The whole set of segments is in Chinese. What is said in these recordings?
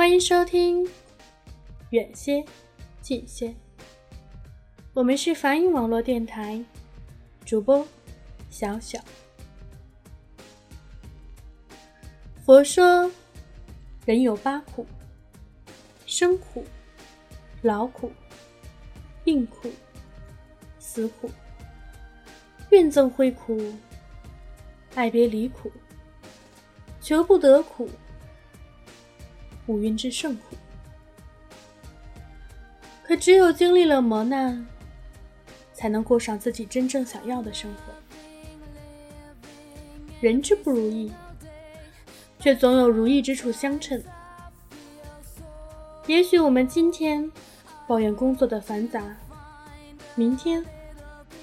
欢迎收听《远些近些》，我们是梵音网络电台主播小小。佛说，人有八苦：生苦、劳苦、病苦、死苦、怨憎会苦、爱别离苦、求不得苦。五蕴之甚苦，可只有经历了磨难，才能过上自己真正想要的生活。人之不如意，却总有如意之处相衬。也许我们今天抱怨工作的繁杂，明天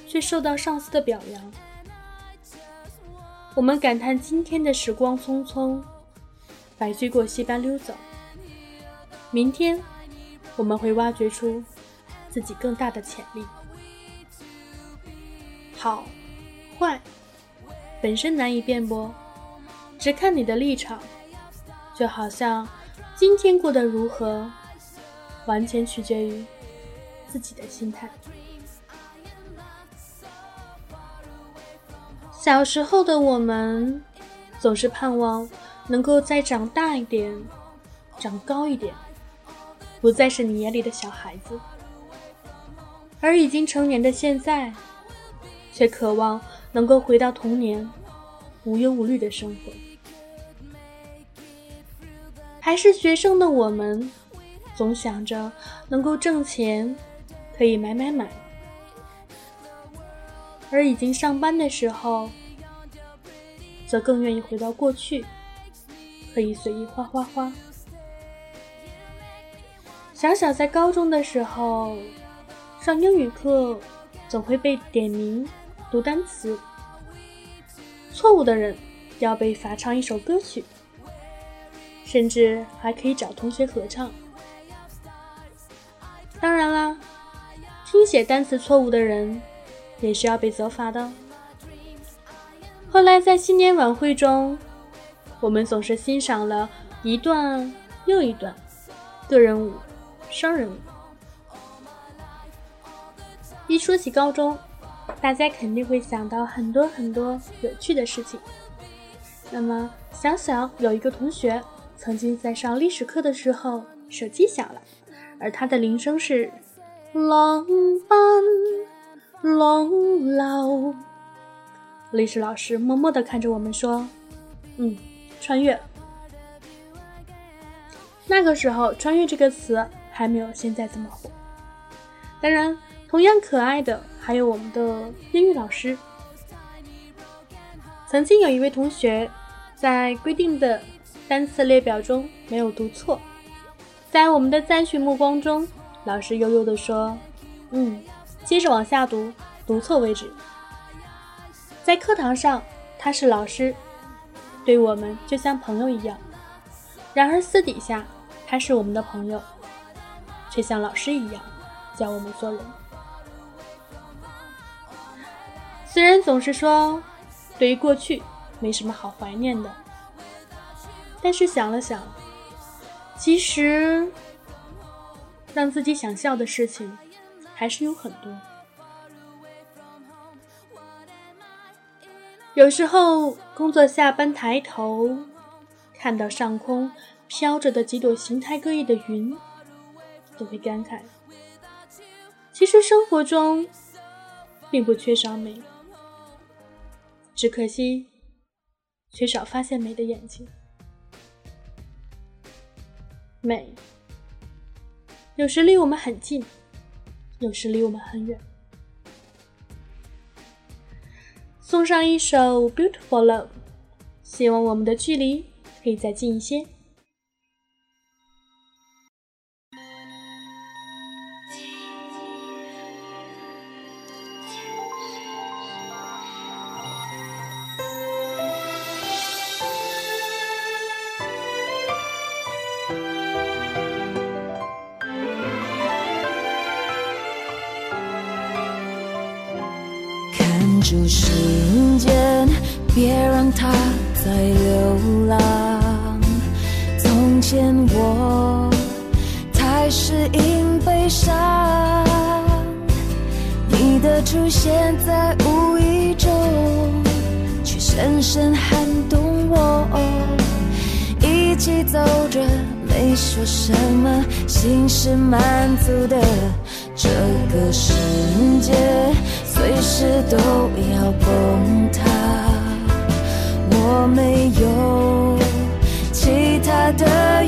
却受到上司的表扬；我们感叹今天的时光匆匆，白驹过隙般溜走。明天，我们会挖掘出自己更大的潜力。好，坏，本身难以辩驳，只看你的立场。就好像今天过得如何，完全取决于自己的心态。小时候的我们，总是盼望能够再长大一点，长高一点。不再是你眼里的小孩子，而已经成年的现在，却渴望能够回到童年，无忧无虑的生活。还是学生的我们，总想着能够挣钱，可以买买买；而已经上班的时候，则更愿意回到过去，可以随意花花花。小小在高中的时候，上英语课总会被点名读单词，错误的人要被罚唱一首歌曲，甚至还可以找同学合唱。当然啦，听写单词错误的人也是要被责罚的。后来在新年晚会中，我们总是欣赏了一段又一段个人舞。商人，一说起高中，大家肯定会想到很多很多有趣的事情。那么，想想有一个同学曾经在上历史课的时候，手机响了，而他的铃声是“浪班龙老”。历史老师默默地看着我们说：“嗯，穿越。”那个时候，“穿越”这个词。还没有现在这么火。当然，同样可爱的还有我们的英语老师。曾经有一位同学在规定的单词列表中没有读错，在我们的赞许目光中，老师悠悠地说：“嗯，接着往下读，读错为止。”在课堂上，他是老师，对我们就像朋友一样；然而私底下，他是我们的朋友。却像老师一样教我们做人。虽然总是说对于过去没什么好怀念的，但是想了想，其实让自己想笑的事情还是有很多。有时候工作下班抬头，看到上空飘着的几朵形态各异的云。都会感慨，其实生活中并不缺少美，只可惜缺少发现美的眼睛。美有时离我们很近，有时离我们很远。送上一首《Beautiful Love》，希望我们的距离可以再近一些。说什么，心是满足的。这个世界随时都要崩塌，我没有其他的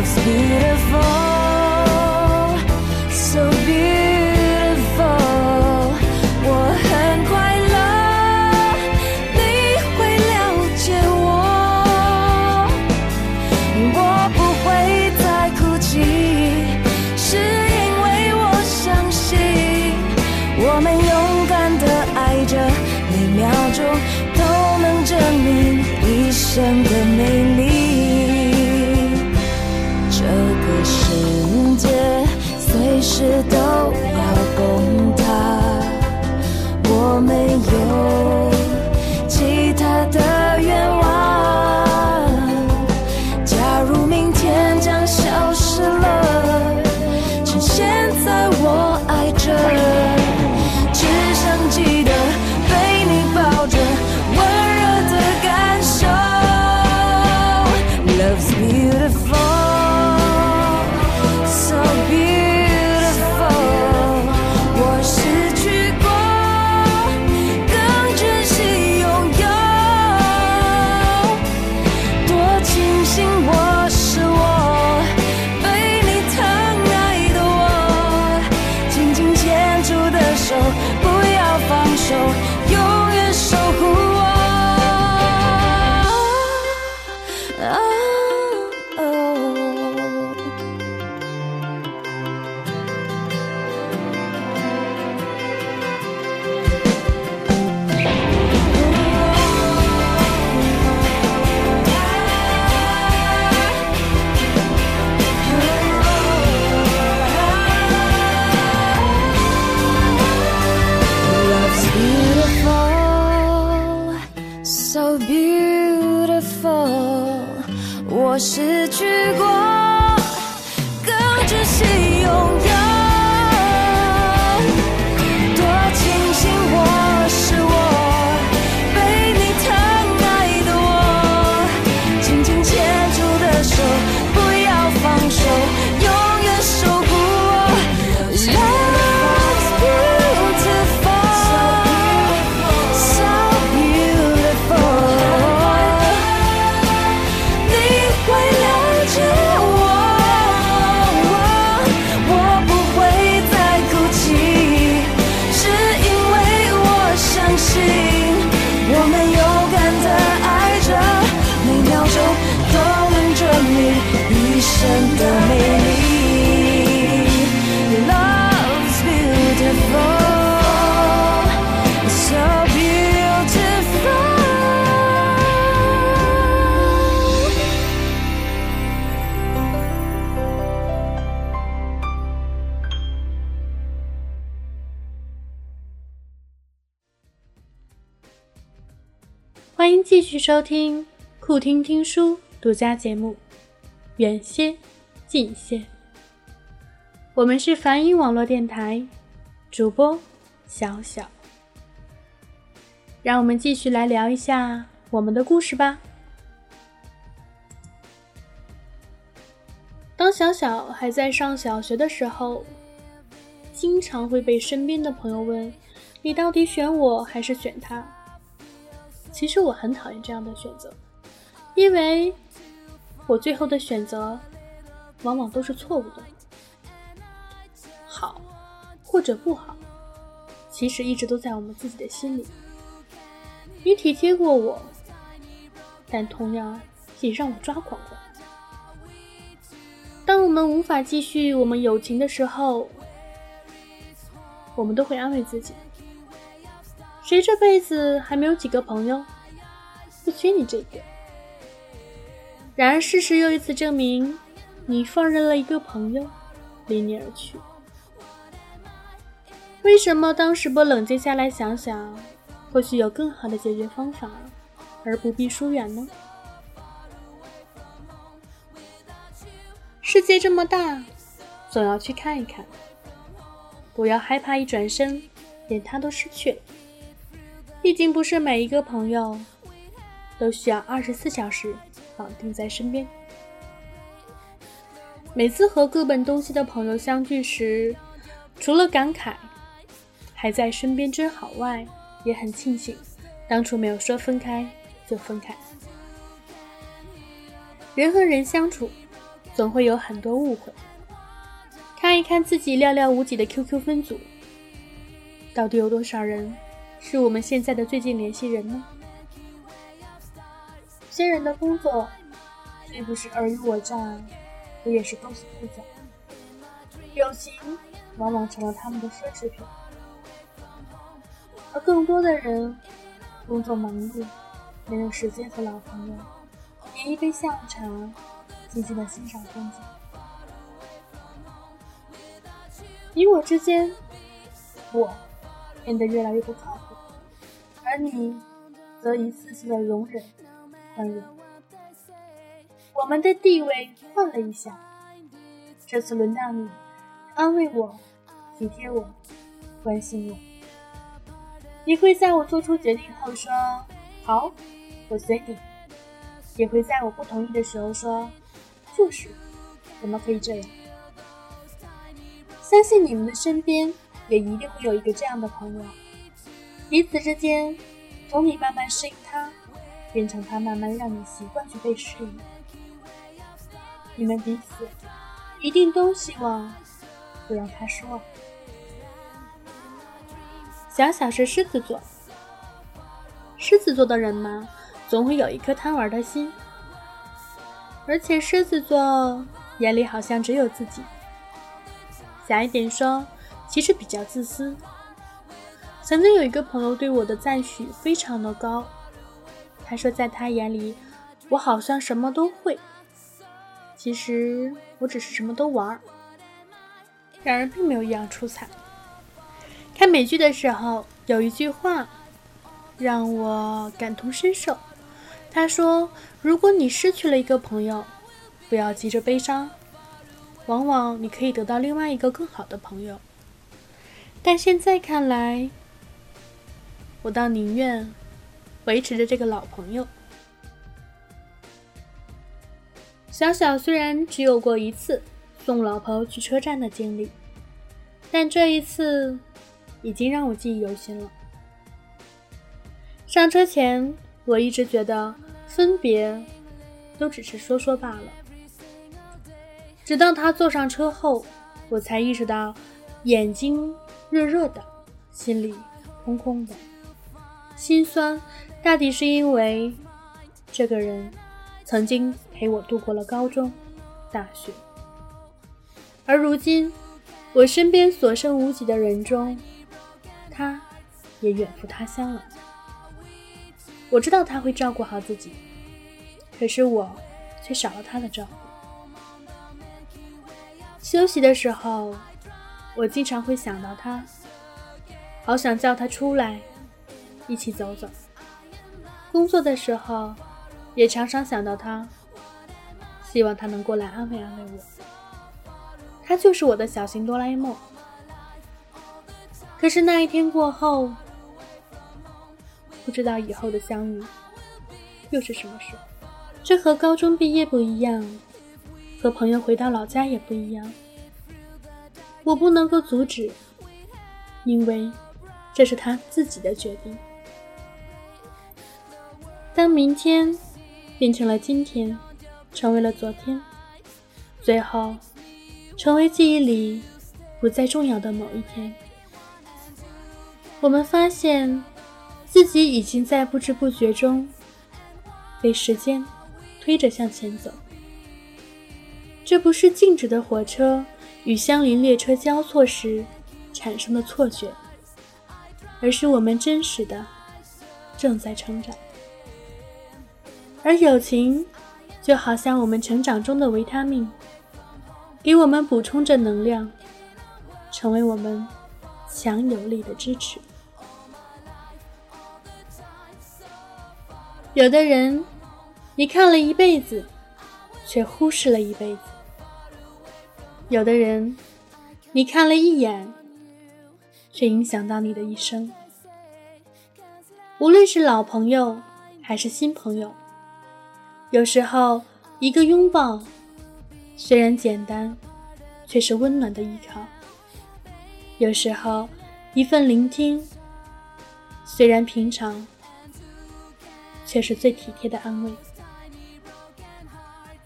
Love's beautiful，so beautiful。我很快乐，你会了解我，我不会再哭泣，是因为我相信，我们勇敢的爱着，每秒钟都能证明一生多庆幸我失去欢迎继续收听酷听听书独家节目《远些近些》，我们是梵音网络电台主播小小，让我们继续来聊一下我们的故事吧。当小小还在上小学的时候，经常会被身边的朋友问：“你到底选我还是选他？”其实我很讨厌这样的选择，因为我最后的选择往往都是错误的。好或者不好，其实一直都在我们自己的心里。你体贴过我，但同样也让我抓狂过。当我们无法继续我们友情的时候，我们都会安慰自己：谁这辈子还没有几个朋友？不缺你这个。然而事实又一次证明，你放任了一个朋友离你而去。为什么当时不冷静下来想想，或许有更好的解决方法，而不必疏远呢？世界这么大，总要去看一看。不要害怕一转身，连他都失去了。毕竟不是每一个朋友都需要二十四小时绑定在身边。每次和各奔东西的朋友相聚时，除了感慨。还在身边真好外，也很庆幸当初没有说分开就分开。人和人相处，总会有很多误会。看一看自己寥寥无几的 QQ 分组，到底有多少人是我们现在的最近联系人呢？新人的工作虽不是尔虞我诈，不也是勾心斗角？友情往往成了他们的奢侈品。而更多的人工作忙碌，没有时间和老朋友点一杯下午茶，静静的欣赏风景。你我之间，我变得越来越不靠谱，而你则一次次的容忍、宽容。我们的地位换了一下，这次轮到你安慰我、体贴我、关心我。你会在我做出决定后说“好，我随你”，也会在我不同意的时候说“就是，怎么可以这样？”相信你们的身边也一定会有一个这样的朋友，彼此之间从你慢慢适应他，变成他慢慢让你习惯去被适应。你们彼此一定都希望不让他失望。小小是狮子座，狮子座的人嘛，总会有一颗贪玩的心，而且狮子座眼里好像只有自己。小一点说，其实比较自私。曾经有一个朋友对我的赞许非常的高，他说在他眼里，我好像什么都会，其实我只是什么都玩儿。两人并没有一样出彩。看美剧的时候，有一句话让我感同身受。他说：“如果你失去了一个朋友，不要急着悲伤，往往你可以得到另外一个更好的朋友。”但现在看来，我倒宁愿维持着这个老朋友。小小虽然只有过一次送老婆去车站的经历，但这一次。已经让我记忆犹新了。上车前，我一直觉得分别都只是说说罢了。直到他坐上车后，我才意识到，眼睛热热的，心里空空的，心酸，大抵是因为这个人曾经陪我度过了高中、大学，而如今，我身边所剩无几的人中。他也远赴他乡了。我知道他会照顾好自己，可是我却少了他的照顾。休息的时候，我经常会想到他，好想叫他出来一起走走。工作的时候，也常常想到他，希望他能过来安慰安慰我。他就是我的小型哆啦 A 梦。可是那一天过后，不知道以后的相遇又是什么时候。这和高中毕业不一样，和朋友回到老家也不一样。我不能够阻止，因为这是他自己的决定。当明天变成了今天，成为了昨天，最后成为记忆里不再重要的某一天。我们发现自己已经在不知不觉中被时间推着向前走。这不是静止的火车与相邻列车交错时产生的错觉，而是我们真实的正在成长。而友情就好像我们成长中的维他命，给我们补充着能量，成为我们强有力的支持。有的人，你看了一辈子，却忽视了一辈子。有的人，你看了一眼，却影响到你的一生。无论是老朋友还是新朋友，有时候一个拥抱，虽然简单，却是温暖的依靠；有时候一份聆听，虽然平常，却是最体贴的安慰。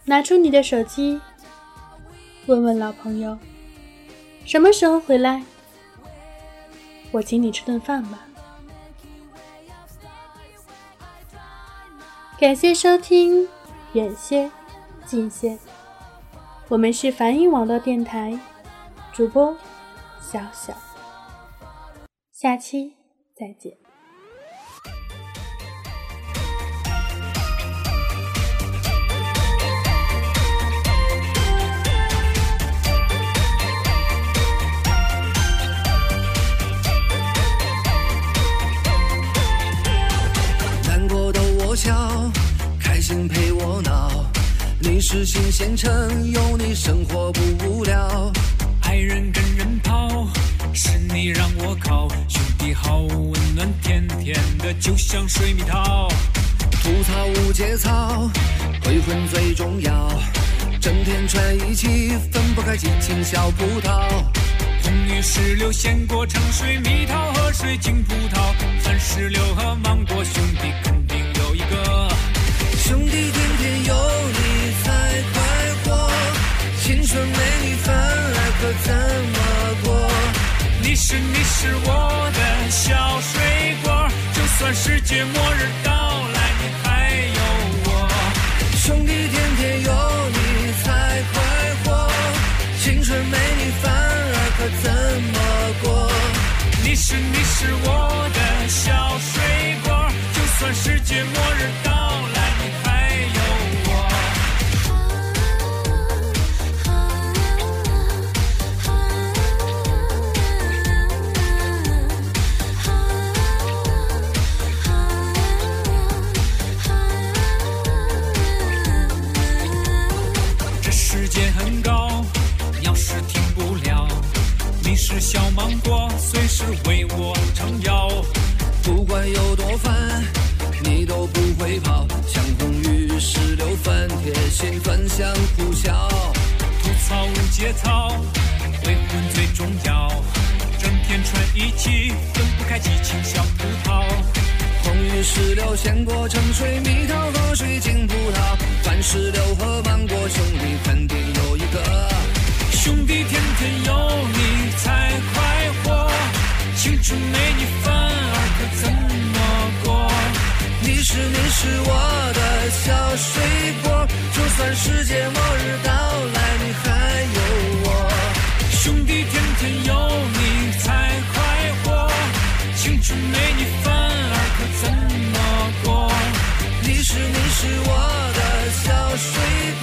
拿出你的手机。问问老朋友，什么时候回来？我请你吃顿饭吧。感谢收听，远些，近些。我们是梵音网络电台主播小小，下期再见。是新县城，有你生活不无聊。爱人跟人跑，是你让我靠。兄弟好温暖，甜甜的就像水蜜桃。吐槽无节操，会混最重要。整天串一起，分不开激情小葡萄。红玉石榴、鲜果、橙水蜜桃和水晶葡萄，番石榴和芒果，兄弟是你是我的小水果，就算世界末日到来，你还有我。兄弟天天有你才快活，青春没你反而可怎么过？你是你是我的小水果，就算世界末日到石榴、鲜果、橙水、蜜桃和水晶葡萄，番石榴和芒果，兄弟肯定有一个。兄弟，天天有你才快活，青春没你反而可怎么过？你是你是我的小水果，就算世界末日到来，你还有我。兄弟，天天有你才快活，青春没你是你是我的小水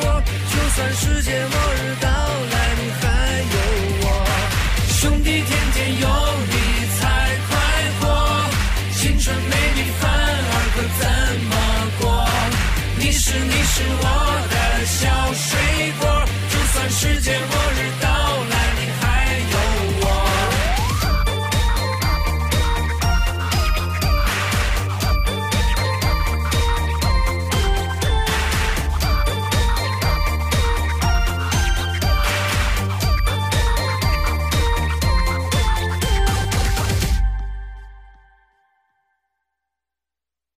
果，就算世界末日到来，你还有我。兄弟，天天有你才快活，青春没你反而可怎么过？你是你是我。